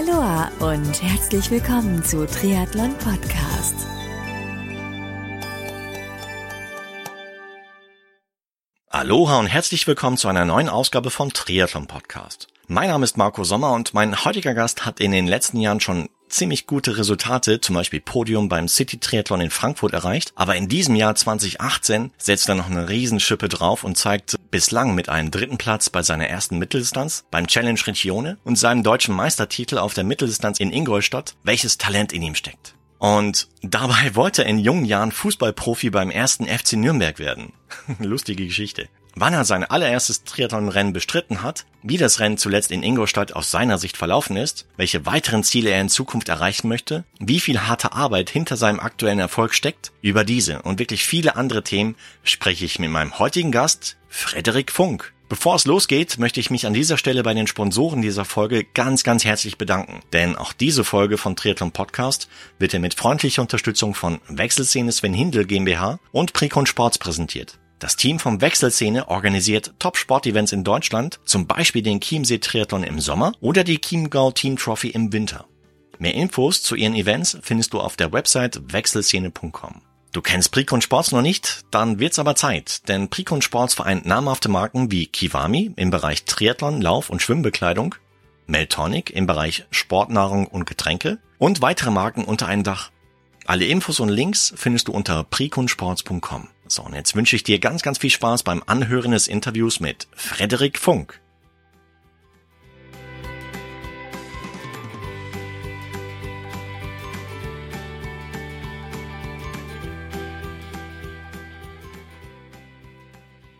Aloha und herzlich willkommen zu Triathlon Podcast. Aloha und herzlich willkommen zu einer neuen Ausgabe von Triathlon Podcast. Mein Name ist Marco Sommer und mein heutiger Gast hat in den letzten Jahren schon ziemlich gute Resultate, zum Beispiel Podium beim City Triathlon in Frankfurt erreicht. Aber in diesem Jahr 2018 setzt er noch eine Riesenschippe drauf und zeigt bislang mit einem dritten Platz bei seiner ersten Mitteldistanz beim Challenge Regione und seinem deutschen Meistertitel auf der Mitteldistanz in Ingolstadt, welches Talent in ihm steckt. Und dabei wollte er in jungen Jahren Fußballprofi beim ersten FC Nürnberg werden. Lustige Geschichte wann er sein allererstes Triathlon-Rennen bestritten hat, wie das Rennen zuletzt in Ingolstadt aus seiner Sicht verlaufen ist, welche weiteren Ziele er in Zukunft erreichen möchte, wie viel harte Arbeit hinter seinem aktuellen Erfolg steckt, über diese und wirklich viele andere Themen spreche ich mit meinem heutigen Gast, Frederik Funk. Bevor es losgeht, möchte ich mich an dieser Stelle bei den Sponsoren dieser Folge ganz, ganz herzlich bedanken. Denn auch diese Folge von Triathlon Podcast wird er mit freundlicher Unterstützung von Wechselszene Sven Hindel GmbH und Precon Sports präsentiert. Das Team vom Wechselszene organisiert Top-Sport-Events in Deutschland, zum Beispiel den Chiemsee Triathlon im Sommer oder die Chiemgau Team Trophy im Winter. Mehr Infos zu ihren Events findest du auf der Website wechselszene.com. Du kennst Precon Sports noch nicht? Dann wird's aber Zeit, denn Precon Sports vereint namhafte Marken wie Kiwami im Bereich Triathlon, Lauf- und Schwimmbekleidung, Meltonic im Bereich Sportnahrung und Getränke und weitere Marken unter einem Dach. Alle Infos und Links findest du unter preconsports.com. So, und jetzt wünsche ich dir ganz, ganz viel Spaß beim Anhören des Interviews mit Frederik Funk.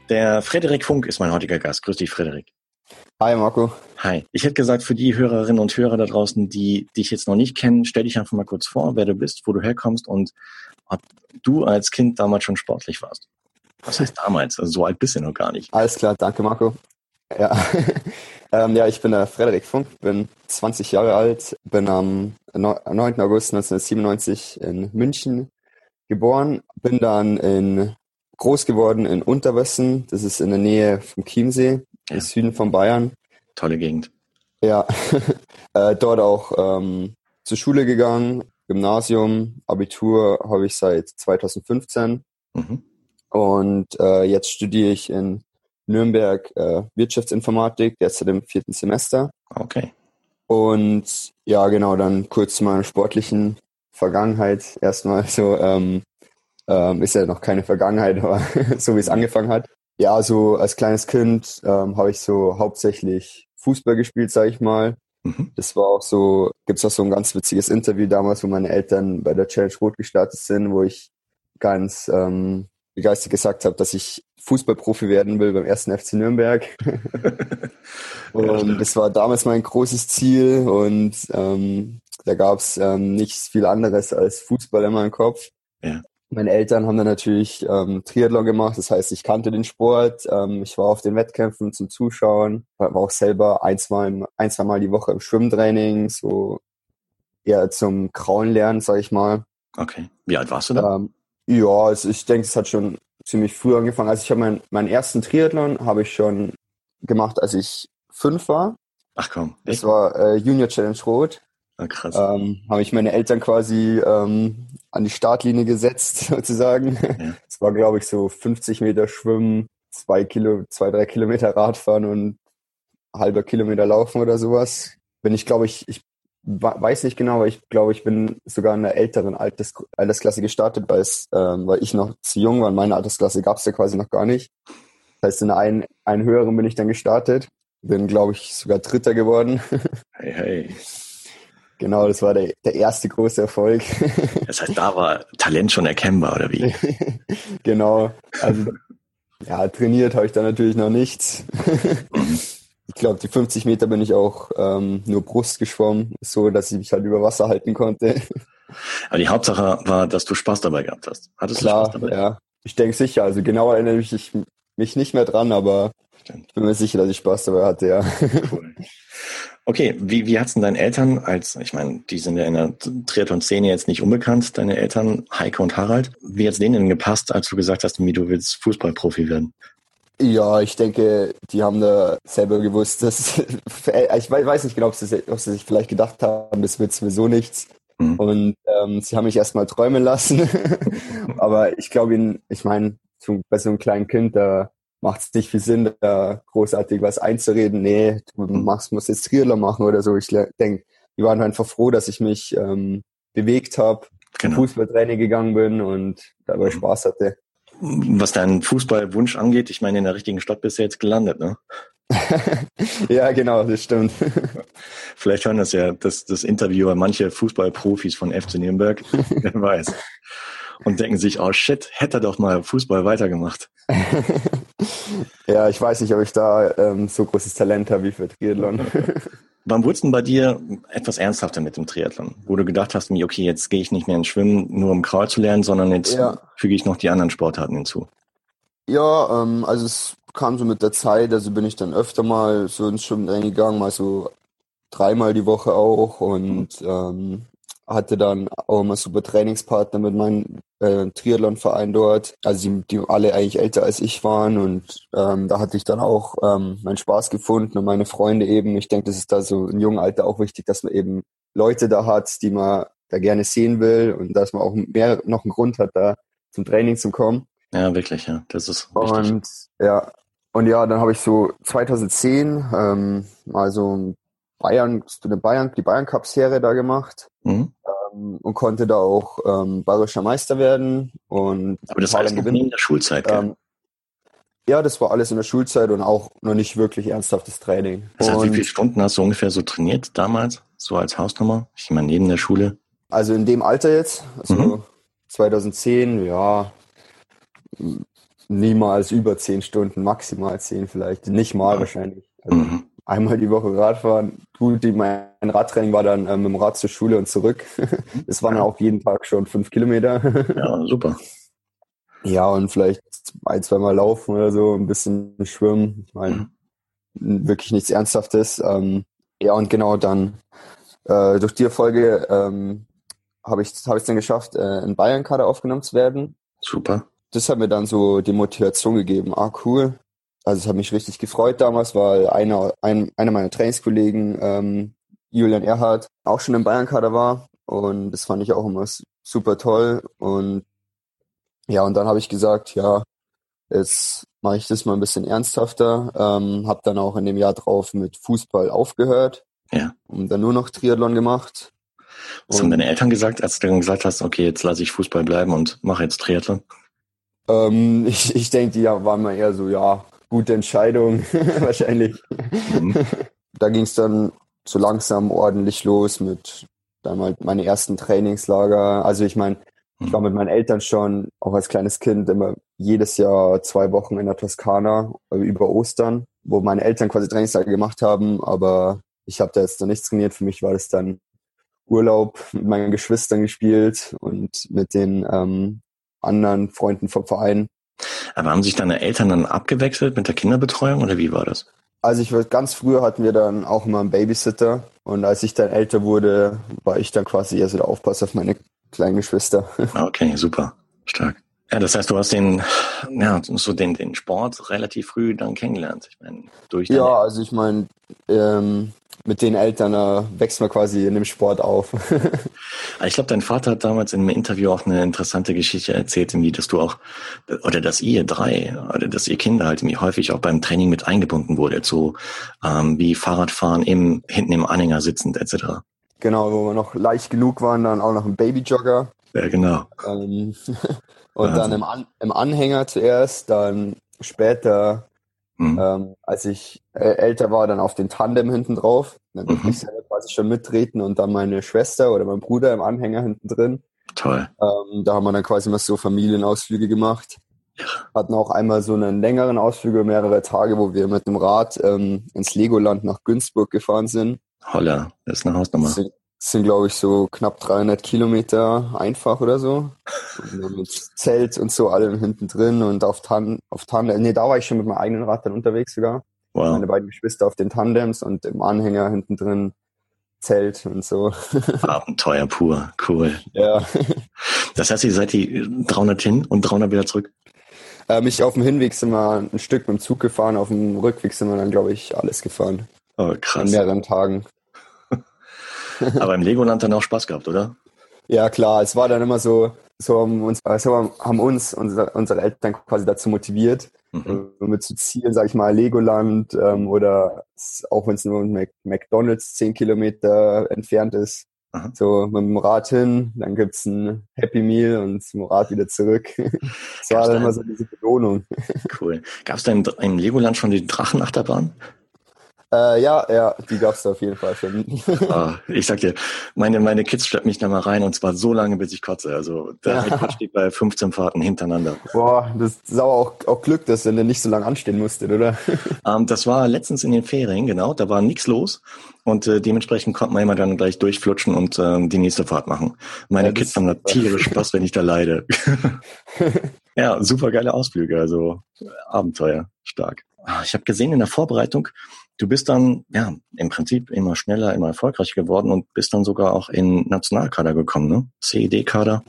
Der Frederik Funk ist mein heutiger Gast. Grüß dich, Frederik. Hi Marco. Hi. Ich hätte gesagt, für die Hörerinnen und Hörer da draußen, die dich jetzt noch nicht kennen, stell dich einfach mal kurz vor, wer du bist, wo du herkommst und ob du als Kind damals schon sportlich warst. Was heißt damals? Also so alt bist du noch gar nicht. Alles klar, danke Marco. Ja, ähm, ja ich bin der Frederik Funk, bin 20 Jahre alt, bin am 9. August 1997 in München geboren, bin dann in groß geworden in Unterwessen, das ist in der Nähe vom Chiemsee, ja. im Süden von Bayern. Tolle Gegend. Ja, äh, dort auch ähm, zur Schule gegangen, Gymnasium, Abitur habe ich seit 2015. Mhm. Und äh, jetzt studiere ich in Nürnberg äh, Wirtschaftsinformatik, derzeit im vierten Semester. Okay. Und ja, genau, dann kurz zu meiner sportlichen Vergangenheit. Erstmal so, ähm, ähm, ist ja noch keine Vergangenheit, aber so wie es angefangen hat. Ja, so als kleines Kind ähm, habe ich so hauptsächlich Fußball gespielt, sage ich mal. Mhm. Das war auch so, gibt's auch so ein ganz witziges Interview damals, wo meine Eltern bei der Challenge Rot gestartet sind, wo ich ganz ähm, begeistert gesagt habe, dass ich Fußballprofi werden will beim ersten FC Nürnberg. und das war damals mein großes Ziel und ähm, da gab's ähm, nichts viel anderes als Fußball in meinem Kopf. Ja. Meine Eltern haben dann natürlich ähm, Triathlon gemacht, das heißt, ich kannte den Sport. Ähm, ich war auf den Wettkämpfen zum Zuschauen, war auch selber ein, zwei, ein, zwei Mal die Woche im Schwimmtraining, so eher zum Krauen lernen, sag ich mal. Okay. Wie alt warst du da? Ähm, ja, also ich denke, es hat schon ziemlich früh angefangen. Also ich habe mein, meinen ersten Triathlon habe ich schon gemacht, als ich fünf war. Ach komm. Das war äh, Junior Challenge Rot. Ah, krass. Ähm, habe ich meine Eltern quasi ähm, an die Startlinie gesetzt, sozusagen. Ja. Es war, glaube ich, so 50 Meter Schwimmen, zwei Kilo, zwei, drei Kilometer Radfahren und halber Kilometer Laufen oder sowas. Bin ich, glaube ich, ich weiß nicht genau, aber ich glaube, ich bin sogar in der älteren Alters Altersklasse gestartet, weil, es, ähm, weil ich noch zu jung war. In meiner Altersklasse gab es ja quasi noch gar nicht. Das heißt, in einer einen höheren bin ich dann gestartet. Bin, glaube ich, sogar Dritter geworden. Hey, hey. Genau, das war der, der erste große Erfolg. Das heißt, da war Talent schon erkennbar, oder wie? genau. Also, ja, trainiert habe ich da natürlich noch nichts. ich glaube, die 50 Meter bin ich auch ähm, nur Brust geschwommen, so dass ich mich halt über Wasser halten konnte. Aber die Hauptsache war, dass du Spaß dabei gehabt hast. Hattest Klar, du Spaß dabei? Ja, ich denke sicher. Also genau erinnere ich mich nicht mehr dran, aber ich bin mir sicher, dass ich Spaß dabei hatte, ja. Cool. Okay, wie, wie hat's denn deinen Eltern als, ich meine, die sind ja in der Triathlon-Szene jetzt nicht unbekannt, deine Eltern, Heike und Harald. Wie hat's denen denn gepasst, als du gesagt hast, du willst Fußballprofi werden? Ja, ich denke, die haben da selber gewusst, dass ich weiß nicht genau, ob sie, ob sie sich vielleicht gedacht haben, das wird sowieso nichts. Mhm. Und ähm, sie haben mich erstmal träumen lassen. Aber ich glaube, ich meine, bei so einem kleinen Kind, da macht es nicht viel Sinn, da großartig was einzureden. Nee, du machst, musst jetzt Triathlon machen oder so. Ich denke, die waren einfach froh, dass ich mich ähm, bewegt habe, genau. Fußballtraining gegangen bin und dabei mhm. Spaß hatte. Was deinen Fußballwunsch angeht, ich meine, in der richtigen Stadt bist du jetzt gelandet, ne? ja, genau, das stimmt. Vielleicht hören das ja das, das Interviewer manche Fußballprofis von FC Nürnberg, wer weiß. Und denken sich, oh shit, hätte er doch mal Fußball weitergemacht. ja, ich weiß nicht, ob ich da ähm, so großes Talent habe wie für Triathlon. Wann wurde es denn bei dir etwas ernsthafter mit dem Triathlon? Wo du gedacht hast, okay, jetzt gehe ich nicht mehr ins Schwimmen, nur um Kraul zu lernen, sondern jetzt ja. füge ich noch die anderen Sportarten hinzu. Ja, ähm, also es kam so mit der Zeit, also bin ich dann öfter mal so ins Schwimmen reingegangen, mal so dreimal die Woche auch und ähm, hatte dann auch immer super Trainingspartner mit meinem äh, Triathlon-Verein dort, also die, die alle eigentlich älter als ich waren und ähm, da hatte ich dann auch ähm, meinen Spaß gefunden und meine Freunde eben. Ich denke, das ist da so im jungen Alter auch wichtig, dass man eben Leute da hat, die man da gerne sehen will und dass man auch mehr noch einen Grund hat, da zum Training zu kommen. Ja, wirklich, ja. Das ist wichtig. Und ja, und ja, dann habe ich so 2010 ähm, mal so Bayern, eine Bayern, die Bayern Cup Serie da gemacht mhm. ähm, und konnte da auch ähm, bayerischer Meister werden und aber das war alles gewinnen. in der Schulzeit. Ähm, ja, das war alles in der Schulzeit und auch noch nicht wirklich ernsthaftes Training. Das heißt, wie viele Stunden hast du ungefähr so trainiert damals, so als Hausnummer? Ich meine, neben der Schule? Also in dem Alter jetzt, also mhm. 2010, ja, niemals über zehn Stunden, maximal zehn vielleicht, nicht mal ja. wahrscheinlich. Also, mhm einmal die Woche Radfahren. Gut, die, mein Radtraining war dann äh, mit dem Rad zur Schule und zurück. Das waren ja. auch jeden Tag schon fünf Kilometer. Ja, super. Ja, und vielleicht ein, zweimal laufen oder so, ein bisschen schwimmen. Ich meine, mhm. wirklich nichts Ernsthaftes. Ähm, ja, und genau dann äh, durch die Erfolge ähm, habe ich es hab dann geschafft, äh, in Bayern-Kader aufgenommen zu werden. Super. Das hat mir dann so die Motivation gegeben. Ah, cool also es hat mich richtig gefreut damals, weil einer, ein, einer meiner Trainingskollegen, ähm, Julian Erhardt, auch schon im Bayern-Kader war. Und das fand ich auch immer super toll. Und ja, und dann habe ich gesagt, ja, jetzt mache ich das mal ein bisschen ernsthafter. Ähm, habe dann auch in dem Jahr drauf mit Fußball aufgehört. Ja. Und dann nur noch Triathlon gemacht. Was und, haben deine Eltern gesagt, als du dann gesagt hast, okay, jetzt lasse ich Fußball bleiben und mache jetzt Triathlon? Ähm, ich ich denke, die waren mal eher so, ja, gute Entscheidung, wahrscheinlich. Mhm. Da ging es dann so langsam ordentlich los mit dann halt meine ersten Trainingslager. Also ich meine, ich mhm. war mit meinen Eltern schon, auch als kleines Kind, immer jedes Jahr zwei Wochen in der Toskana äh, über Ostern, wo meine Eltern quasi Trainingslager gemacht haben, aber ich habe da jetzt noch nichts trainiert. Für mich war das dann Urlaub mit meinen Geschwistern gespielt und mit den ähm, anderen Freunden vom Verein. Aber haben sich deine Eltern dann abgewechselt mit der Kinderbetreuung oder wie war das? Also ich war ganz früher hatten wir dann auch immer einen Babysitter und als ich dann älter wurde, war ich dann quasi eher so der Aufpass auf meine kleinen Geschwister. Ah, okay, super, stark. Ja, das heißt, du hast den, ja, so den, den Sport relativ früh dann kennengelernt. Ich meine, durch Ja, also ich meine, ähm, mit den Eltern äh, wächst man quasi in dem Sport auf. ich glaube, dein Vater hat damals in einem Interview auch eine interessante Geschichte erzählt, irgendwie, dass du auch, oder dass ihr drei, oder dass ihr Kinder halt irgendwie häufig auch beim Training mit eingebunden wurde, so ähm, wie Fahrradfahren im, hinten im Anhänger sitzend etc. Genau, wo wir noch leicht genug waren, dann auch noch ein Babyjogger. Ja, genau. Ähm, und dann im, An im Anhänger zuerst, dann später Mhm. Ähm, als ich äh, älter war, dann auf den Tandem hinten drauf. Dann durfte mhm. ich selber quasi schon mittreten und dann meine Schwester oder mein Bruder im Anhänger hinten drin. Toll. Ähm, da haben wir dann quasi mal so Familienausflüge gemacht. Hatten auch einmal so einen längeren Ausflug über mehrere Tage, wo wir mit dem Rad ähm, ins Legoland nach Günzburg gefahren sind. Holla, das ist eine Hausnummer. Sind, sind glaube ich, so knapp 300 Kilometer einfach oder so. mit Zelt und so allem hinten drin und auf Tan, auf Tandem. Nee, da war ich schon mit meinem eigenen Rad dann unterwegs sogar. Wow. Meine beiden Geschwister auf den Tandems und im Anhänger hinten drin Zelt und so. Abenteuer pur, cool. Ja. Das heißt, ihr seid die 300 hin und 300 wieder zurück? Äh, mich auf dem Hinweg sind wir ein Stück mit dem Zug gefahren, auf dem Rückweg sind wir dann, glaube ich, alles gefahren. Oh, krass. An mehreren Tagen. Aber im Legoland dann auch Spaß gehabt, oder? Ja, klar. Es war dann immer so, so haben uns, so haben uns unsere, unsere Eltern quasi dazu motiviert, mhm. mit zu Zielen, sag ich mal, Legoland ähm, oder auch wenn es nur Mac McDonalds zehn Kilometer entfernt ist. Aha. So mit dem Rad hin, dann gibt's ein Happy Meal und dem Rad wieder zurück. das war dann immer so diese Belohnung. Cool. Gab's da im, im Legoland schon die Drachenachterbahn? Äh, ja, ja, die gab's da auf jeden Fall schon. ah, ich sag dir, meine, meine Kids schleppen mich da mal rein und zwar so lange, bis ich kotze. Also der. Rekord steht bei 15 Fahrten hintereinander. Boah, das ist aber auch, auch Glück, dass ihr nicht so lange anstehen musstet, oder? Ähm, das war letztens in den Ferien, genau. Da war nichts los und äh, dementsprechend konnte man immer dann gleich durchflutschen und äh, die nächste Fahrt machen. Meine ja, Kids haben da tierisch Spaß, wenn ich da leide. ja, super geile Ausflüge, also Abenteuer, stark. Ah, ich habe gesehen in der Vorbereitung, du bist dann ja im Prinzip immer schneller, immer erfolgreicher geworden und bist dann sogar auch in Nationalkader gekommen, ne? CED-Kader.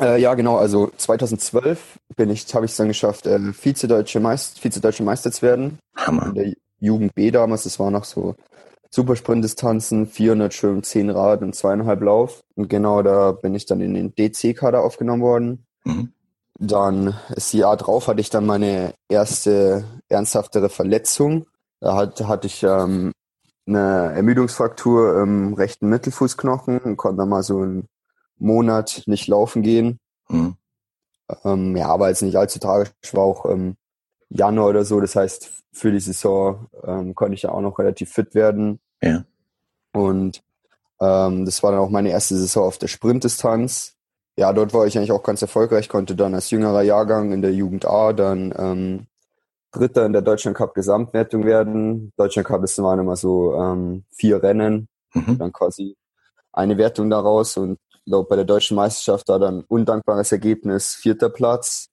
Äh, ja, genau. Also 2012 bin ich, habe ich es dann geschafft, äh, Vize-Deutsche Meister, Vize-Deutsche Meister zu werden. Hammer. In der Jugend B damals. Das war noch so Supersprintdistanzen, 400 Schwimmen, 10 Rad und zweieinhalb Lauf. Und genau da bin ich dann in den DC-Kader aufgenommen worden. Mhm. Dann das Jahr drauf hatte ich dann meine erste ernsthaftere Verletzung. Da hatte, hatte ich ähm, eine Ermüdungsfraktur im rechten Mittelfußknochen und konnte dann mal so einen Monat nicht laufen gehen. Mhm. Ähm, ja, aber jetzt nicht allzu tragisch. War auch im Januar oder so. Das heißt, für die Saison ähm, konnte ich ja auch noch relativ fit werden. Ja. Und ähm, das war dann auch meine erste Saison auf der Sprintdistanz ja, dort war ich eigentlich auch ganz erfolgreich, konnte dann als jüngerer Jahrgang in der Jugend A dann ähm, Dritter in der Deutschland Cup Gesamtwertung werden. Deutschland Cup ist waren immer so ähm, vier Rennen, mhm. dann quasi eine Wertung daraus und glaub, bei der deutschen Meisterschaft war dann undankbares Ergebnis vierter Platz.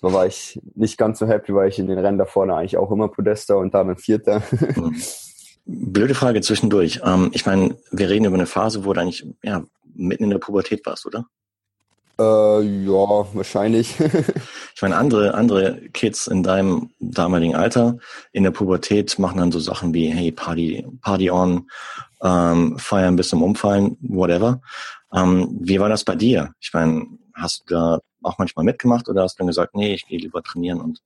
Da war ich nicht ganz so happy, weil ich in den Rennen da vorne eigentlich auch immer Podester und dann Vierter. Mhm. Blöde Frage zwischendurch. Ähm, ich meine, wir reden über eine Phase, wo du eigentlich ja, mitten in der Pubertät warst, oder? Äh, ja, wahrscheinlich. ich meine, andere, andere Kids in deinem damaligen Alter in der Pubertät machen dann so Sachen wie, hey, Party, Party on, ähm, feiern bis zum Umfallen, whatever. Ähm, wie war das bei dir? Ich meine, hast du da auch manchmal mitgemacht oder hast du dann gesagt, nee, ich gehe lieber trainieren und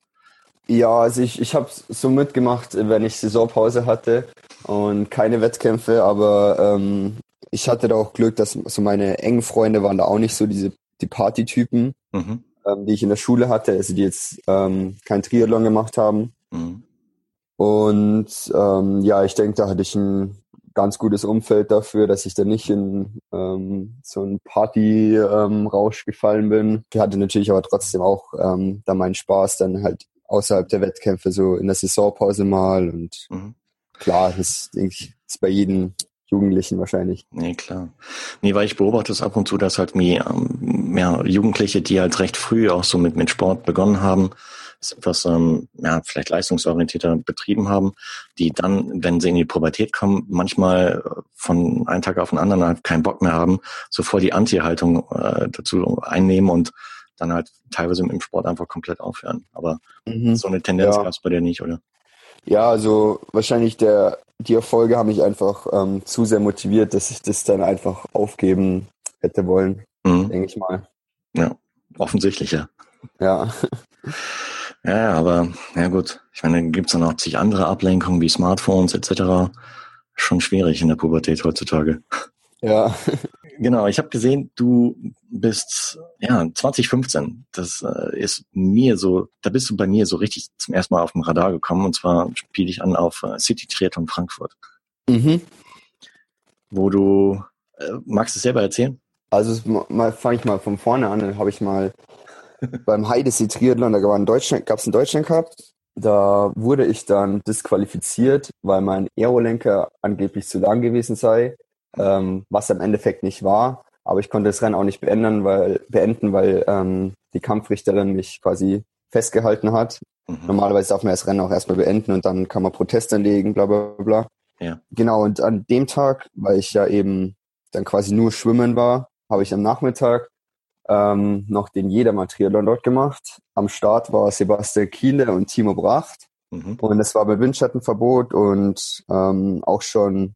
ja, also ich, ich habe so mitgemacht, wenn ich Saisonpause hatte und keine Wettkämpfe, aber ähm, ich hatte da auch Glück, dass so meine engen Freunde waren da auch nicht so diese die Partytypen, mhm. ähm, die ich in der Schule hatte, also die jetzt ähm, kein Triathlon gemacht haben. Mhm. Und ähm, ja, ich denke, da hatte ich ein ganz gutes Umfeld dafür, dass ich da nicht in ähm, so einen Party-Rausch ähm, gefallen bin. Ich hatte natürlich aber trotzdem auch ähm, da meinen Spaß dann halt außerhalb der Wettkämpfe, so in der Saisonpause mal. Und mhm. klar, das denke ich, ist bei jedem Jugendlichen wahrscheinlich. Nee, klar. Nee, weil ich beobachte es ab und zu, dass halt mir ähm, ja, Jugendliche, die halt recht früh auch so mit, mit Sport begonnen haben, etwas ähm, ja, vielleicht leistungsorientierter betrieben haben, die dann, wenn sie in die Pubertät kommen, manchmal äh, von einem Tag auf den anderen halt keinen Bock mehr haben, so voll die Anti-Haltung äh, dazu einnehmen und dann halt teilweise mit dem Sport einfach komplett aufhören. Aber mhm. so eine Tendenz ja. gab es bei dir nicht, oder? Ja, also wahrscheinlich der, die Erfolge haben mich einfach ähm, zu sehr motiviert, dass ich das dann einfach aufgeben hätte wollen, mhm. denke ich mal. Ja, offensichtlich, ja. Ja. Ja, aber ja gut. Ich meine, dann gibt's dann auch zig andere Ablenkungen wie Smartphones etc. Schon schwierig in der Pubertät heutzutage. Ja. Genau, ich habe gesehen, du bist ja 2015. Das äh, ist mir so, da bist du bei mir so richtig zum ersten Mal auf dem Radar gekommen. Und zwar spiele ich an auf äh, City Triathlon Frankfurt. Mhm. Wo du äh, magst du es selber erzählen? Also mal fange ich mal von vorne an. Dann habe ich mal beim Heidesee Triathlon, da gab es einen Deutschland Cup. Da wurde ich dann disqualifiziert, weil mein Aerolenker angeblich zu lang gewesen sei ähm, was im Endeffekt nicht war. Aber ich konnte das Rennen auch nicht beenden, weil, beenden, weil ähm, die Kampfrichterin mich quasi festgehalten hat. Mhm. Normalerweise darf man das Rennen auch erstmal beenden und dann kann man Protest anlegen, bla bla bla. Ja. Genau, und an dem Tag, weil ich ja eben dann quasi nur schwimmen war, habe ich am Nachmittag ähm, noch den Jedermann-Triathlon dort gemacht. Am Start war Sebastian Kiele und Timo Bracht. Mhm. Und es war mit Windschattenverbot und ähm, auch schon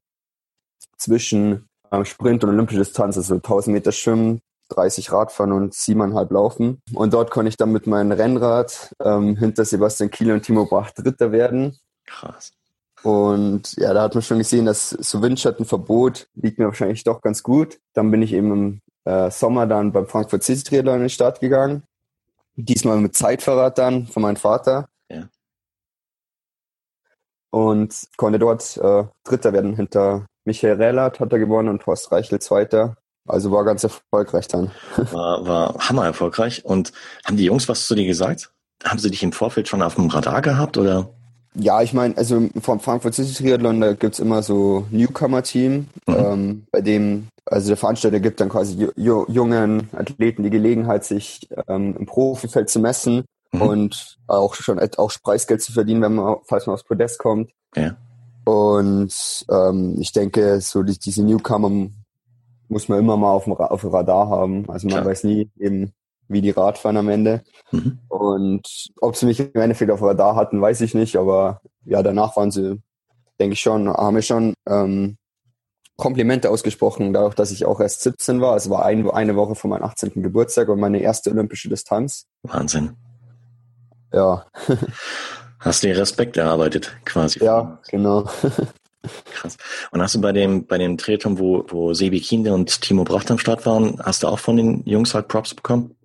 zwischen ähm, Sprint und olympische Distanz, also 1000 Meter Schwimmen, 30 Radfahren und siebeneinhalb Laufen. Und dort konnte ich dann mit meinem Rennrad ähm, hinter Sebastian Kiel und Timo Bach Dritter werden. Krass. Und ja, da hat man schon gesehen, dass so Windschattenverbot liegt mir wahrscheinlich doch ganz gut. Dann bin ich eben im äh, Sommer dann beim Frankfurt City Triathlon in den Start gegangen. Diesmal mit Zeitverrat dann von meinem Vater. Ja. Und konnte dort äh, Dritter werden hinter Michael Rellert hat er gewonnen und Horst Reichel Zweiter. Also war ganz erfolgreich dann. War, war hammer erfolgreich. Und haben die Jungs was zu dir gesagt? Haben sie dich im Vorfeld schon auf dem Radar gehabt oder? Ja, ich meine, also vom Frankfurt City Triathlon, da gibt's immer so Newcomer-Team, mhm. ähm, bei dem, also der Veranstalter gibt dann quasi jungen Athleten die Gelegenheit, sich ähm, im Profifeld zu messen mhm. und auch schon auch Preisgeld zu verdienen, wenn man, falls man aufs Podest kommt. Ja. Und ähm, ich denke, so die, diese Newcomer muss man immer mal auf dem, auf dem Radar haben. Also man Klar. weiß nie eben, wie die Radfahren am Ende. Mhm. Und ob sie mich im Endeffekt auf dem Radar hatten, weiß ich nicht. Aber ja, danach waren sie, denke ich schon, haben wir schon ähm, Komplimente ausgesprochen, dadurch, dass ich auch erst 17 war. Es war ein, eine Woche vor meinem 18. Geburtstag und meine erste olympische Distanz. Wahnsinn. Ja. Hast du dir Respekt erarbeitet, quasi. Ja, genau. Krass. Und hast du bei dem, bei dem Triathlon, wo, wo Sebi Kinder und Timo Bracht am Start waren, hast du auch von den Jungs halt Props bekommen?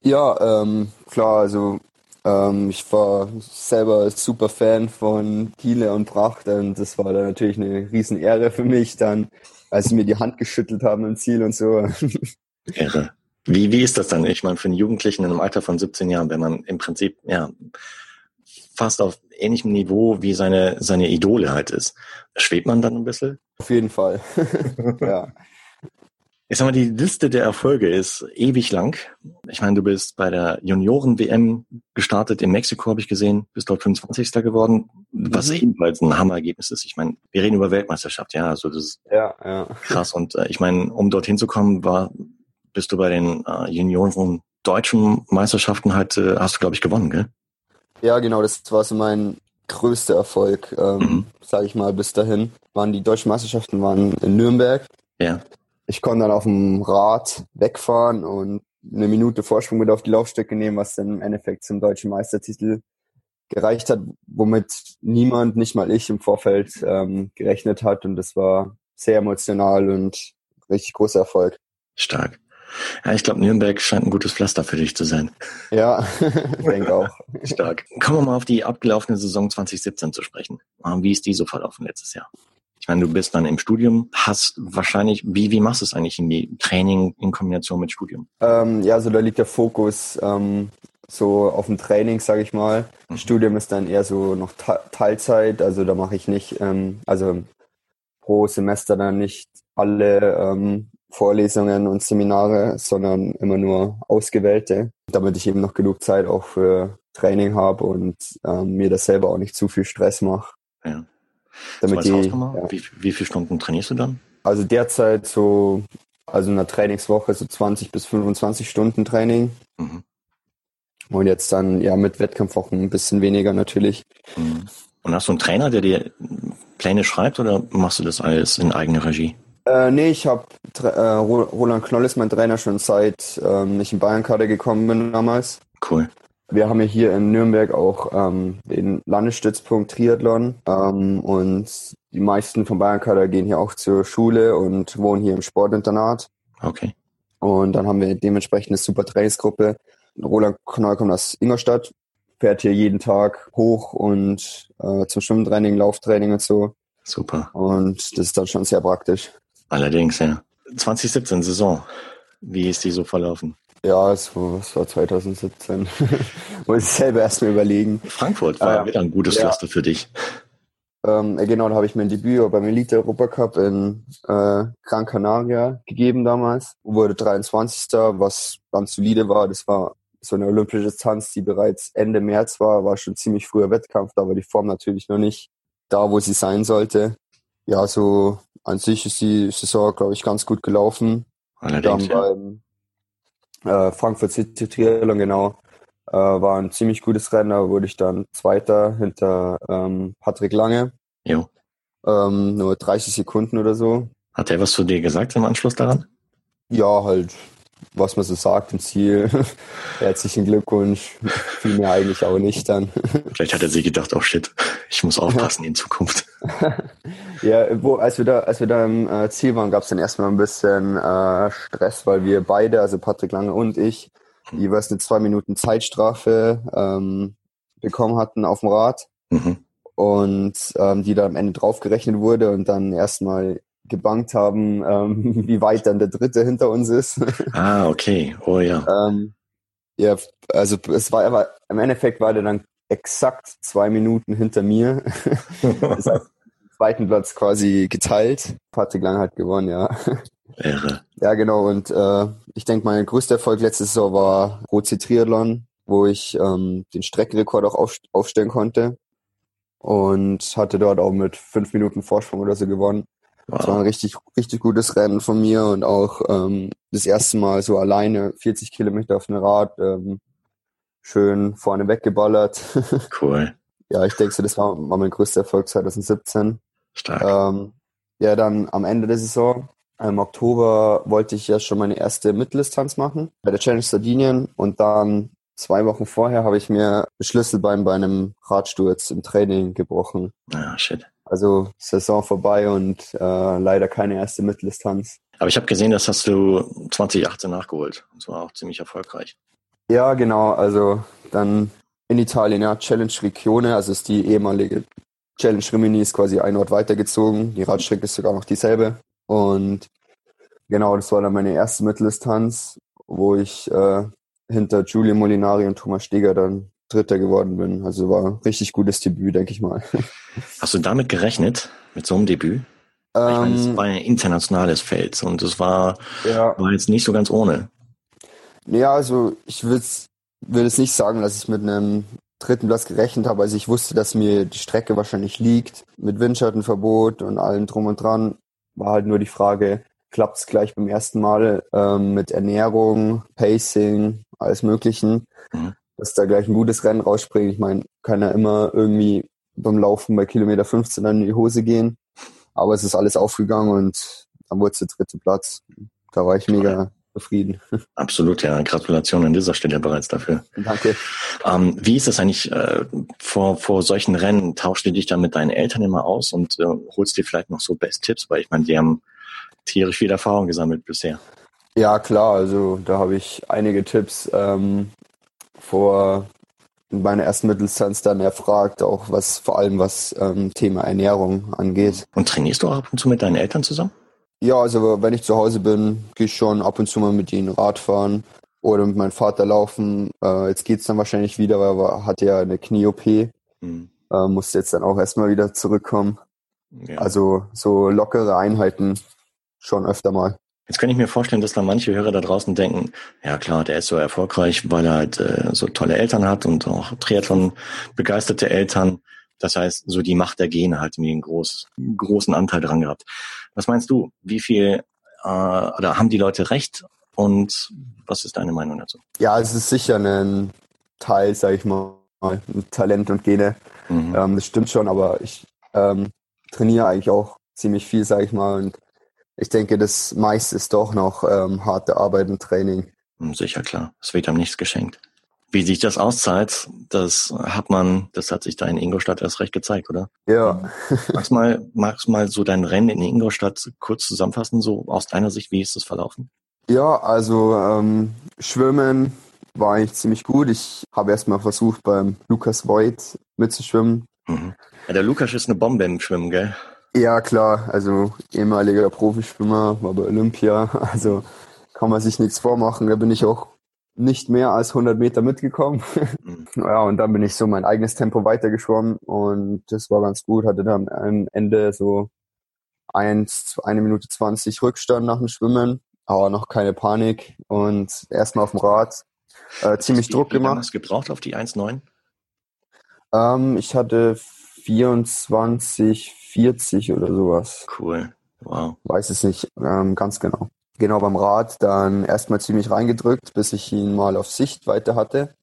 Ja, ähm, klar, also ähm, ich war selber super Fan von Kiele und Bracht und das war dann natürlich eine riesen Ehre für mich dann, als sie mir die Hand geschüttelt haben im Ziel und so. Ehre. Wie, wie ist das dann? Ich meine, für einen Jugendlichen in einem Alter von 17 Jahren, wenn man im Prinzip, ja, fast auf ähnlichem Niveau wie seine, seine Idole halt ist. Schwebt man dann ein bisschen? Auf jeden Fall. ja. Ich sag mal, die Liste der Erfolge ist ewig lang. Ich meine, du bist bei der Junioren-WM gestartet in Mexiko, habe ich gesehen, bist dort 25. geworden, was mhm. ebenfalls ein Hammerergebnis ist. Ich meine, wir reden über Weltmeisterschaft, ja, also das ist ja, ja. krass. Und äh, ich meine, um dorthin zu kommen, war, bist du bei den äh, Junioren deutschen Meisterschaften halt, äh, hast du, glaube ich, gewonnen, gell? Ja, genau, das war so mein größter Erfolg, ähm, mhm. sage ich mal, bis dahin. Waren die deutschen Meisterschaften waren in Nürnberg. Ja. Ich konnte dann auf dem Rad wegfahren und eine Minute Vorsprung mit auf die Laufstrecke nehmen, was dann im Endeffekt zum deutschen Meistertitel gereicht hat, womit niemand, nicht mal ich im Vorfeld ähm, gerechnet hat. Und das war sehr emotional und richtig großer Erfolg. Stark. Ja, ich glaube, Nürnberg scheint ein gutes Pflaster für dich zu sein. Ja, ich denke auch. Stark. Kommen wir mal auf die abgelaufene Saison 2017 zu sprechen. Ähm, wie ist die so verlaufen letztes Jahr? Ich meine, du bist dann im Studium, hast wahrscheinlich, wie, wie machst du es eigentlich in die Training in Kombination mit Studium? Ähm, ja, so da liegt der Fokus ähm, so auf dem Training, sage ich mal. Mhm. Studium ist dann eher so noch Teilzeit, also da mache ich nicht, ähm, also pro Semester dann nicht alle ähm, Vorlesungen und Seminare, sondern immer nur ausgewählte, damit ich eben noch genug Zeit auch für Training habe und ähm, mir das selber auch nicht zu viel Stress mache. Ja. Damit die, ja. wie, wie viele Stunden trainierst du dann? Also derzeit so, also in der Trainingswoche so 20 bis 25 Stunden Training. Mhm. Und jetzt dann ja mit Wettkampfwochen ein bisschen weniger natürlich. Mhm. Und hast du einen Trainer, der dir Pläne schreibt oder machst du das alles in eigener Regie? Äh, nee, ich habe äh, Roland Knoll ist mein Trainer schon seit ähm, ich in Bayern-Kader gekommen bin damals. Cool. Wir haben ja hier in Nürnberg auch ähm, den Landesstützpunkt Triathlon ähm, und die meisten von Bayern-Kader gehen hier auch zur Schule und wohnen hier im Sportinternat. Okay. Und dann haben wir dementsprechend eine super Trainingsgruppe. Roland Knoll kommt aus Ingolstadt, fährt hier jeden Tag hoch und äh, zum Schwimmtraining, Lauftraining und so. Super. Und das ist dann schon sehr praktisch. Allerdings, ja. 2017 Saison. Wie ist die so verlaufen? Ja, es war, es war 2017. Muss ich selber erstmal überlegen. Frankfurt war ah, wieder ein gutes ja. Pflaster für dich. Ähm, genau, da habe ich mein Debüt beim Elite Europacup in äh, Gran Canaria gegeben damals. Wurde 23. was ganz solide war. Das war so eine olympische Distanz, die bereits Ende März war, war schon ziemlich früher Wettkampf, da war die Form natürlich noch nicht da, wo sie sein sollte. Ja, so an sich ist die Saison, glaube ich, ganz gut gelaufen. Allerdings, ja. beim Äh, Frankfurt City Triathlon, genau. Äh, war ein ziemlich gutes Rennen, da wurde ich dann Zweiter hinter ähm, Patrick Lange. Jo. Ähm, nur 30 Sekunden oder so. Hat er was zu dir gesagt im Anschluss daran? Ja, halt, was man so sagt im Ziel. Herzlichen Glückwunsch. Viel mehr eigentlich auch nicht dann. Vielleicht hat er sich gedacht, oh shit, ich muss aufpassen in Zukunft. ja, wo, als wir da, als wir da im äh, Ziel waren, gab es dann erstmal ein bisschen äh, Stress, weil wir beide, also Patrick Lange und ich, jeweils eine zwei Minuten Zeitstrafe ähm, bekommen hatten auf dem Rad. Mhm. Und ähm, die da am Ende draufgerechnet wurde und dann erstmal gebankt haben, ähm, wie weit dann der dritte hinter uns ist. Ah, okay. Oh ja. ähm, ja, also es war aber, im Endeffekt war der dann exakt zwei Minuten hinter mir. das heißt, zweiten Platz quasi geteilt. Patrick Lang hat gewonnen, ja. Ehre. Ja, genau. Und äh, ich denke, mein größter Erfolg letzte Saison war Rotsee Triathlon, wo ich ähm, den Streckenrekord auch auf, aufstellen konnte. Und hatte dort auch mit fünf Minuten Vorsprung oder so gewonnen. Wow. Das war ein richtig, richtig gutes Rennen von mir und auch ähm, das erste Mal so alleine 40 Kilometer auf einem Rad ähm, schön vorne weggeballert. Cool. ja, ich denke so, das war, war mein größter Erfolg 2017. Stark. Ähm, ja, dann am Ende der Saison, im Oktober, wollte ich ja schon meine erste Mitteldistanz machen bei der Challenge Sardinien und dann zwei Wochen vorher habe ich mir das Schlüsselbein bei einem Radsturz im Training gebrochen. Ah, shit. Also Saison vorbei und äh, leider keine erste Mitteldistanz. Aber ich habe gesehen, das hast du 2018 nachgeholt. Das war auch ziemlich erfolgreich. Ja, genau. Also dann in Italien, ja, Challenge Regione, also ist die ehemalige Challenge Rimini ist quasi ein Ort weitergezogen. Die Radstrecke ist sogar noch dieselbe. Und genau, das war dann meine erste Mitteldistanz, wo ich äh, hinter Giulio Molinari und Thomas Steger dann Dritter geworden bin. Also war ein richtig gutes Debüt, denke ich mal. Hast du damit gerechnet, mit so einem Debüt? Ähm, ich meine, es war ein internationales Feld und es war, ja. war jetzt nicht so ganz ohne. Ja, also ich will es nicht sagen, dass ich mit einem dritten Platz gerechnet habe. Also ich wusste, dass mir die Strecke wahrscheinlich liegt. Mit Windschattenverbot und allem drum und dran war halt nur die Frage, klappt es gleich beim ersten Mal ähm, mit Ernährung, Pacing, alles Möglichen. Mhm dass da gleich ein gutes Rennen rausspringt. Ich meine, kann ja immer irgendwie beim Laufen bei Kilometer 15 dann in die Hose gehen. Aber es ist alles aufgegangen und dann wurde es der dritte Platz. Da war ich mega zufrieden. Absolut, ja. Gratulation an dieser Stelle bereits dafür. Danke. Ähm, wie ist das eigentlich äh, vor, vor solchen Rennen? Tauschst du dich dann mit deinen Eltern immer aus und äh, holst dir vielleicht noch so Best-Tipps? Weil ich meine, die haben tierisch viel Erfahrung gesammelt bisher. Ja, klar. Also da habe ich einige Tipps. Ähm, vor meiner ersten Mitteldistanz dann erfragt, auch was vor allem was ähm, Thema Ernährung angeht. Und trainierst du auch ab und zu mit deinen Eltern zusammen? Ja, also wenn ich zu Hause bin, gehe ich schon ab und zu mal mit ihnen Radfahren oder mit meinem Vater laufen. Äh, jetzt geht's dann wahrscheinlich wieder, weil er hatte ja eine Knie-OP. Mhm. Äh, musste jetzt dann auch erstmal wieder zurückkommen. Ja. Also so lockere Einheiten schon öfter mal. Jetzt kann ich mir vorstellen, dass da manche Hörer da draußen denken, ja klar, der ist so erfolgreich, weil er halt äh, so tolle Eltern hat und auch Triathlon begeisterte Eltern. Das heißt, so die Macht der Gene halt irgendwie einen groß, großen Anteil dran gehabt. Was meinst du? Wie viel äh, oder haben die Leute recht? Und was ist deine Meinung dazu? Ja, es ist sicher ein Teil, sag ich mal, Talent und Gene. Mhm. Ähm, das stimmt schon, aber ich ähm, trainiere eigentlich auch ziemlich viel, sag ich mal, und ich denke, das meiste ist doch noch ähm, harte Arbeit und Training. Hm, sicher, klar. Es wird einem nichts geschenkt. Wie sich das auszahlt, das hat man, das hat sich da in Ingolstadt erst recht gezeigt, oder? Ja. magst mal, magst mal so dein Rennen in Ingolstadt kurz zusammenfassen, so aus deiner Sicht, wie ist das verlaufen? Ja, also ähm, Schwimmen war eigentlich ziemlich gut. Ich habe erst mal versucht, beim Lukas Voigt mitzuschwimmen. Mhm. Ja, der Lukas ist eine Bombe im Schwimmen, gell? Ja, klar. Also ehemaliger Profischwimmer, war bei Olympia. Also kann man sich nichts vormachen. Da bin ich auch nicht mehr als 100 Meter mitgekommen. Mhm. ja, und dann bin ich so mein eigenes Tempo weitergeschwommen und das war ganz gut. Hatte dann am Ende so eins, eine Minute 20 Rückstand nach dem Schwimmen, aber noch keine Panik und erstmal auf dem Rad äh, ziemlich Druck gemacht. Wie hast du gebraucht auf die 1,9? Ähm, ich hatte 24, 40 oder sowas. Cool. Wow. Weiß es nicht ähm, ganz genau. Genau beim Rad dann erstmal ziemlich reingedrückt, bis ich ihn mal auf Sichtweite hatte.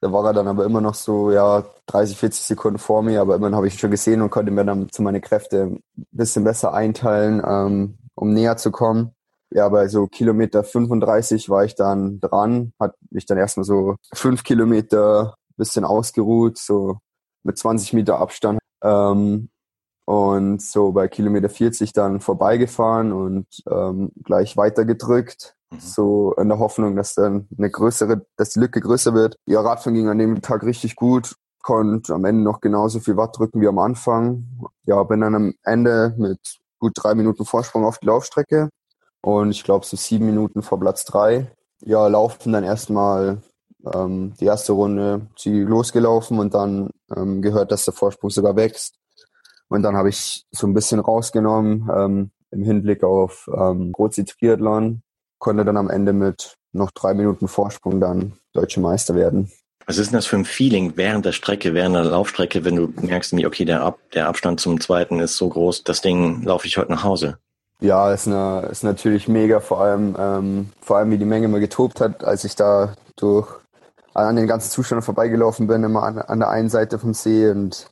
Da war er dann aber immer noch so, ja, 30, 40 Sekunden vor mir, aber immerhin habe ich ihn schon gesehen und konnte mir dann zu meine Kräfte ein bisschen besser einteilen, ähm, um näher zu kommen. Ja, bei so Kilometer 35 war ich dann dran, hat mich dann erstmal so fünf Kilometer bisschen ausgeruht, so mit 20 Meter Abstand. Ähm, und so bei Kilometer 40 dann vorbeigefahren und ähm, gleich weitergedrückt. Mhm. So in der Hoffnung, dass dann eine größere, dass die Lücke größer wird. Ja, Radfahren ging an dem Tag richtig gut, konnte am Ende noch genauso viel Watt drücken wie am Anfang. Ja, bin dann am Ende mit gut drei Minuten Vorsprung auf die Laufstrecke und ich glaube so sieben Minuten vor Platz drei. Ja, laufen dann erstmal ähm, die erste Runde sie losgelaufen und dann ähm, gehört, dass der Vorsprung sogar wächst. Und dann habe ich so ein bisschen rausgenommen ähm, im Hinblick auf ähm, Rozi Triathlon, konnte dann am Ende mit noch drei Minuten Vorsprung dann deutsche Meister werden. Was ist denn das für ein Feeling während der Strecke, während der Laufstrecke, wenn du merkst, okay, der, Ab der Abstand zum zweiten ist so groß, das Ding laufe ich heute nach Hause? Ja, ist, eine, ist natürlich mega, vor allem, ähm, vor allem wie die Menge mal getobt hat, als ich da durch an den ganzen Zuständen vorbeigelaufen bin, immer an, an der einen Seite vom See und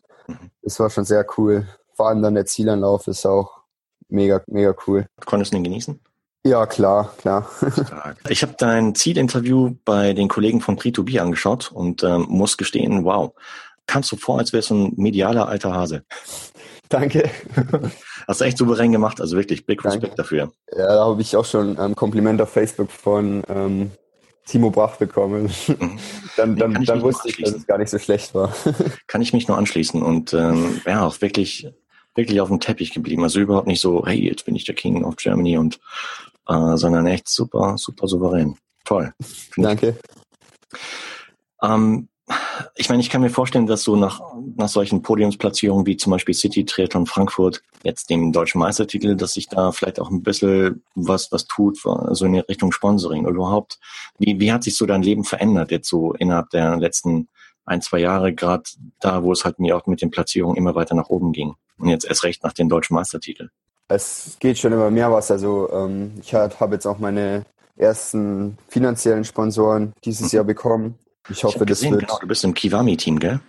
es war schon sehr cool. Vor allem dann der Zielanlauf ist auch mega, mega cool. Konntest du den genießen? Ja, klar, klar. ich habe dein Zielinterview bei den Kollegen von Pre2B angeschaut und ähm, muss gestehen, wow, kamst du vor, als wärst du ein medialer alter Hase. Danke. Hast du echt souverän gemacht, also wirklich big Respekt dafür. Ja, da habe ich auch schon ein Kompliment auf Facebook von ähm, Timo Brach bekommen. Mhm. dann dann, dann wusste ich, dass es gar nicht so schlecht war. kann ich mich nur anschließen und ähm, ja, auch wirklich, wirklich auf dem Teppich geblieben. Also überhaupt nicht so, hey, jetzt bin ich der King of Germany und äh, sondern echt super, super souverän. Toll. Danke. Ähm, ich meine, ich kann mir vorstellen, dass so nach, nach solchen Podiumsplatzierungen wie zum Beispiel City Triathlon Frankfurt, jetzt dem deutschen Meistertitel, dass sich da vielleicht auch ein bisschen was, was tut, so in Richtung Sponsoring oder überhaupt. Wie, wie hat sich so dein Leben verändert jetzt so innerhalb der letzten ein, zwei Jahre, gerade da, wo es halt mir auch mit den Platzierungen immer weiter nach oben ging? Und jetzt erst recht nach dem deutschen Meistertitel. Es geht schon immer mehr was. Also ähm, ich habe jetzt auch meine ersten finanziellen Sponsoren dieses mhm. Jahr bekommen. Ich hoffe, ich das gesehen, wird. Genau, du bist im Kiwami-Team, gell?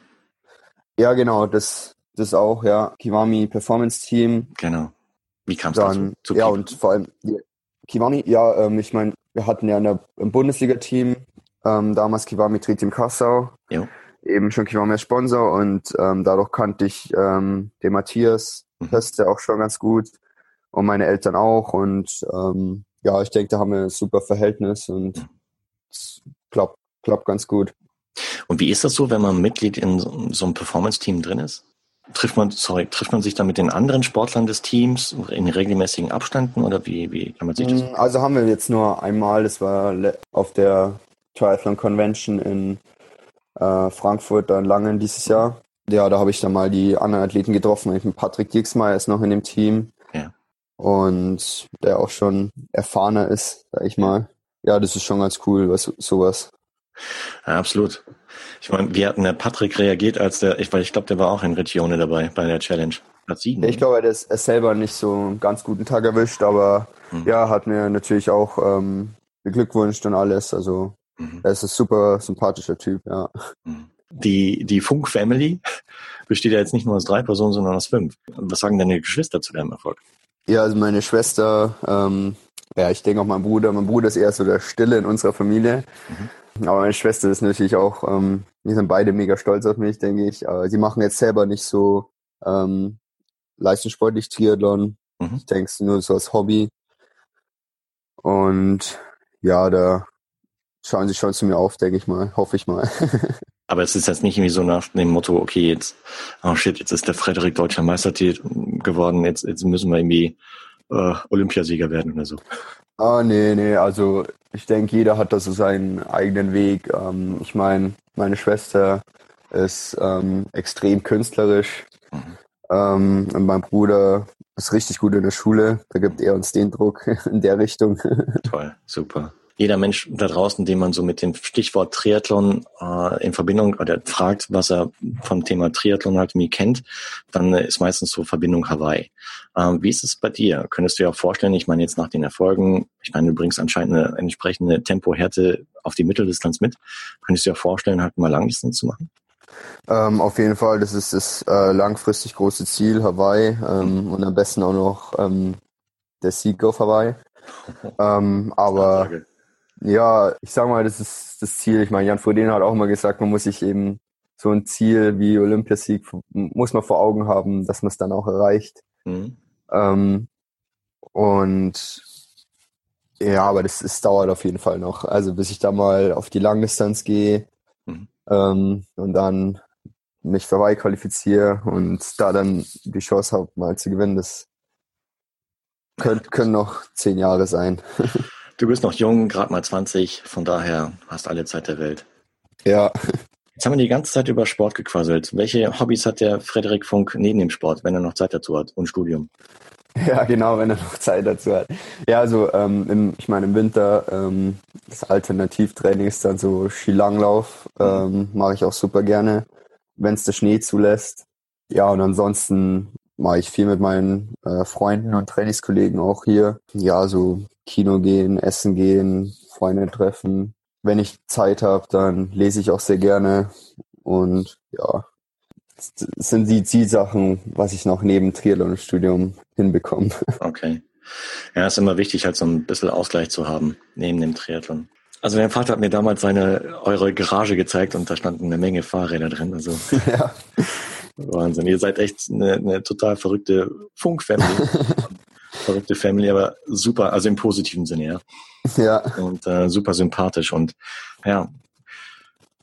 Ja, genau, das, das auch, ja. Kiwami Performance Team. Genau. Wie kam es dazu? Zu ja, und vor allem Kiwami, ja, ähm, ich meine, wir hatten ja eine, ein Bundesliga-Team, ähm, damals Kiwami Triteam Kassau. Ja. Eben schon Kiwami als Sponsor und ähm, dadurch kannte ich ähm, den Matthias mhm. Höste auch schon ganz gut und meine Eltern auch und ähm, ja, ich denke, da haben wir ein super Verhältnis und mhm. es klappt klappt ganz gut. Und wie ist das so, wenn man Mitglied in so, einem Performance-Team drin ist? Trifft man, sorry, trifft man sich da mit den anderen Sportlern des Teams in regelmäßigen Abständen oder wie, wie kann man sich das? Mm, also haben wir jetzt nur einmal, das war auf der Triathlon Convention in äh, Frankfurt, dann Langen dieses Jahr. Ja, da habe ich dann mal die anderen Athleten getroffen. Mit Patrick Dieksmeier ist noch in dem Team. Ja. Und der auch schon erfahrener ist, sag ich mal. Ja, das ist schon ganz cool, was sowas. Ja, absolut. Ich meine, wie hat denn der Patrick reagiert, als der, ich, weil ich glaube, der war auch in Regione dabei bei der Challenge. Hat sieben. Ich glaube, er hat es selber nicht so einen ganz guten Tag erwischt, aber mhm. ja, hat mir natürlich auch ähm, beglückwünscht und alles. Also mhm. er ist ein super sympathischer Typ, ja. Mhm. Die, die Funk-Family besteht ja jetzt nicht nur aus drei Personen, sondern aus fünf. Was sagen deine Geschwister zu deinem Erfolg? Ja, also meine Schwester, ähm, ja, ich denke auch mein Bruder. Mein Bruder ist eher so der Stille in unserer Familie. Mhm. Aber meine Schwester ist natürlich auch, ähm, die sind beide mega stolz auf mich, denke ich. Aber sie machen jetzt selber nicht so ähm, leistungssportlich Triathlon. Mhm. Ich denke es nur so als Hobby. Und ja, da schauen sie schon zu mir auf, denke ich mal, hoffe ich mal. Aber es ist jetzt nicht irgendwie so nach dem Motto, okay, jetzt, oh shit, jetzt ist der Frederik deutscher Meistertitel geworden, jetzt, jetzt müssen wir irgendwie äh, Olympiasieger werden oder so. Ah, nee, nee, also ich denke, jeder hat da so seinen eigenen Weg. Ähm, ich meine, meine Schwester ist ähm, extrem künstlerisch. Mhm. Ähm, und mein Bruder ist richtig gut in der Schule. Da gibt er uns den Druck in der Richtung. Toll, super. Jeder Mensch da draußen, den man so mit dem Stichwort Triathlon äh, in Verbindung oder fragt, was er vom Thema Triathlon halt mir kennt, dann äh, ist meistens so Verbindung Hawaii. Ähm, wie ist es bei dir? Könntest du dir auch vorstellen, ich meine jetzt nach den Erfolgen, ich meine, du bringst anscheinend eine entsprechende Tempohärte auf die Mitteldistanz mit. Könntest du dir auch vorstellen, halt mal Langdistanz zu machen? Ähm, auf jeden Fall, das ist das äh, langfristig große Ziel, Hawaii ähm, und am besten auch noch ähm, der Sieg auf Hawaii. Ähm, aber ja, ich sag mal, das ist das Ziel. Ich meine, Jan Frodeno hat auch immer gesagt, man muss sich eben so ein Ziel wie Olympiasieg, muss man vor Augen haben, dass man es dann auch erreicht. Mhm. Ähm, und ja, aber das, das dauert auf jeden Fall noch. Also bis ich da mal auf die Langdistanz gehe mhm. ähm, und dann mich vorbei qualifiziere und da dann die Chance habe, mal zu gewinnen, das können, können noch zehn Jahre sein. Du bist noch jung, gerade mal 20, von daher hast alle Zeit der Welt. Ja. Jetzt haben wir die ganze Zeit über Sport gequasselt. Welche Hobbys hat der Frederik Funk neben dem Sport, wenn er noch Zeit dazu hat und Studium? Ja, genau, wenn er noch Zeit dazu hat. Ja, also ähm, im, ich meine im Winter ähm, das Alternativtraining ist dann so Skilanglauf, ähm, mache ich auch super gerne, wenn es der Schnee zulässt. Ja, und ansonsten mache ich viel mit meinen äh, Freunden und Trainingskollegen auch hier. Ja, so Kino gehen, essen gehen, Freunde treffen. Wenn ich Zeit habe, dann lese ich auch sehr gerne. Und ja, das sind die Zielsachen, was ich noch neben Triathlon-Studium hinbekomme. Okay. Ja, ist immer wichtig, halt so ein bisschen Ausgleich zu haben neben dem Triathlon. Also mein Vater hat mir damals seine eure Garage gezeigt und da standen eine Menge Fahrräder drin. Also ja. Wahnsinn. Ihr seid echt eine, eine total verrückte Funk-Family. verrückte Family, aber super, also im positiven Sinne, ja. Ja. Und äh, super sympathisch. Und ja,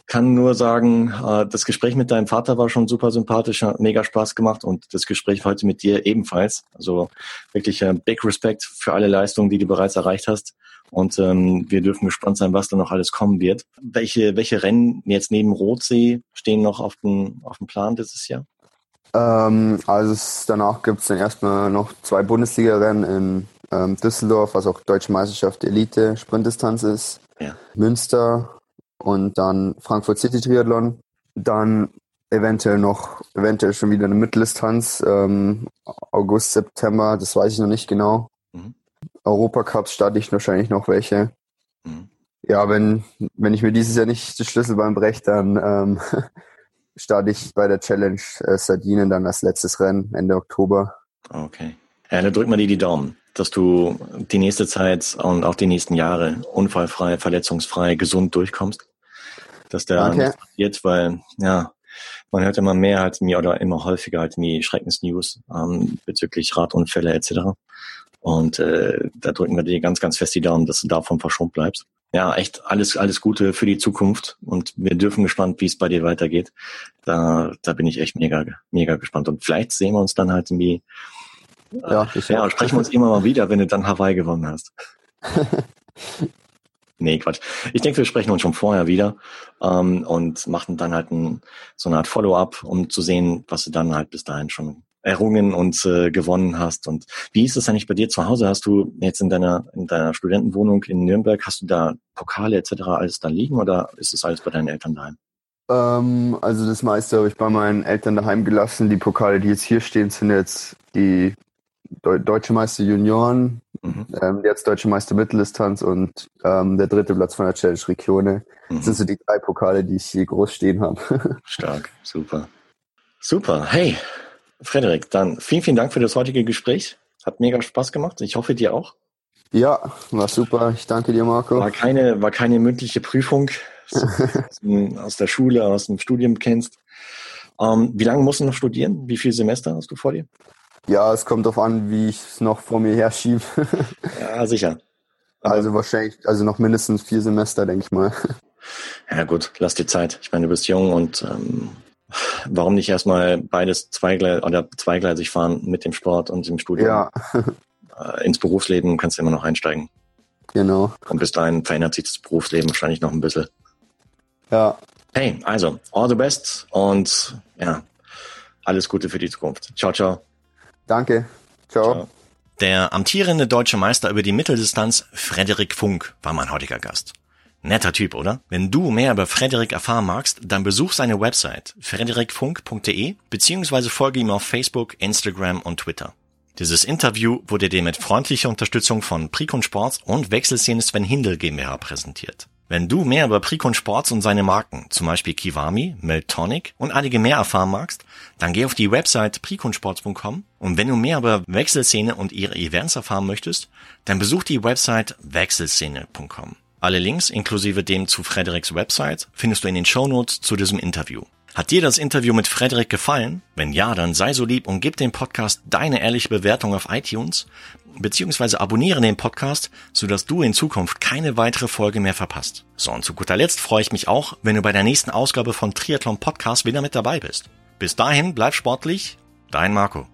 kann nur sagen, äh, das Gespräch mit deinem Vater war schon super sympathisch, hat mega Spaß gemacht und das Gespräch heute mit dir ebenfalls. Also wirklich äh, big Respect für alle Leistungen, die du bereits erreicht hast. Und ähm, wir dürfen gespannt sein, was da noch alles kommen wird. Welche, welche Rennen jetzt neben Rotsee stehen noch auf dem, auf dem Plan dieses Jahr? Ähm, also es, danach gibt es dann erstmal noch zwei Bundesliga-Rennen in ähm, Düsseldorf, was auch Deutsche Meisterschaft Elite Sprintdistanz ist. Ja. Münster und dann Frankfurt City Triathlon. Dann eventuell noch, eventuell schon wieder eine Mitteldistanz, ähm, August, September, das weiß ich noch nicht genau. Europacups starte ich wahrscheinlich noch welche. Mhm. Ja, wenn, wenn ich mir dieses Jahr nicht das Schlüsselbein breche, dann ähm, starte ich bei der Challenge äh, Sardinen dann als letztes Rennen Ende Oktober. Okay. Ja, dann drück mal dir die Daumen, dass du die nächste Zeit und auch die nächsten Jahre unfallfrei, verletzungsfrei, gesund durchkommst. Dass der okay. passiert, weil, ja, man hört immer mehr halt mir oder immer häufiger halt mir Schreckensnews ähm, bezüglich Radunfälle etc. Und äh, da drücken wir dir ganz, ganz fest die Daumen, dass du davon verschont bleibst ja, echt alles, alles Gute für die Zukunft und wir dürfen gespannt, wie es bei dir weitergeht. Da, da bin ich echt mega, mega gespannt. Und vielleicht sehen wir uns dann halt irgendwie, ja, äh, ja sprechen wir uns immer mal wieder, wenn du dann Hawaii gewonnen hast. nee, Quatsch. Ich denke, wir sprechen uns schon vorher wieder ähm, und machen dann halt ein, so eine Art Follow-up, um zu sehen, was du dann halt bis dahin schon errungen und äh, gewonnen hast. Und wie ist es eigentlich bei dir zu Hause? Hast du jetzt in deiner, in deiner Studentenwohnung in Nürnberg, hast du da Pokale etc. alles da liegen oder ist es alles bei deinen Eltern daheim? Ähm, also das meiste habe ich bei meinen Eltern daheim gelassen. Die Pokale, die jetzt hier stehen, sind jetzt die Deu Deutsche Meister Junioren, mhm. ähm, jetzt Deutsche Meister Mitteldistanz und ähm, der dritte Platz von der Challenge Regione. Mhm. Das sind so die drei Pokale, die ich hier groß stehen habe. Stark, super. Super. Hey, Frederik, dann vielen, vielen Dank für das heutige Gespräch. Hat mega Spaß gemacht. Ich hoffe, dir auch. Ja, war super. Ich danke dir, Marco. War keine, war keine mündliche Prüfung aus der Schule, aus dem Studium kennst. Ähm, wie lange musst du noch studieren? Wie viele Semester hast du vor dir? Ja, es kommt darauf an, wie ich es noch vor mir herschiebe. ja, sicher. Aber also wahrscheinlich, also noch mindestens vier Semester, denke ich mal. Ja gut, lass dir Zeit. Ich meine, du bist jung und ähm, warum nicht erstmal beides zweigleisig oder zweigleisig fahren mit dem Sport und dem Studium? Ja. Äh, ins Berufsleben kannst du immer noch einsteigen. Genau. Und bis dahin verändert sich das Berufsleben wahrscheinlich noch ein bisschen. Ja. Hey, also, all the best und ja, alles Gute für die Zukunft. Ciao, ciao. Danke. ciao. ciao. Der amtierende deutsche Meister über die Mitteldistanz, Frederik Funk, war mein heutiger Gast. Netter Typ, oder? Wenn du mehr über Frederik erfahren magst, dann besuch seine Website frederikfunk.de beziehungsweise folge ihm auf Facebook, Instagram und Twitter. Dieses Interview wurde dir mit freundlicher Unterstützung von Precon Sports und Wechselszene Sven Hindel GmbH präsentiert. Wenn du mehr über Precon Sports und seine Marken, zum Beispiel Kiwami, Meltonic und einige mehr erfahren magst, dann geh auf die Website preconsports.com und wenn du mehr über Wechselszene und ihre Events erfahren möchtest, dann besuch die Website wechselszene.com. Alle Links inklusive dem zu Frederiks Website findest du in den Shownotes zu diesem Interview. Hat dir das Interview mit Frederik gefallen? Wenn ja, dann sei so lieb und gib dem Podcast deine ehrliche Bewertung auf iTunes, beziehungsweise abonniere den Podcast, sodass du in Zukunft keine weitere Folge mehr verpasst. So, und zu guter Letzt freue ich mich auch, wenn du bei der nächsten Ausgabe von Triathlon Podcast wieder mit dabei bist. Bis dahin, bleib sportlich, dein Marco.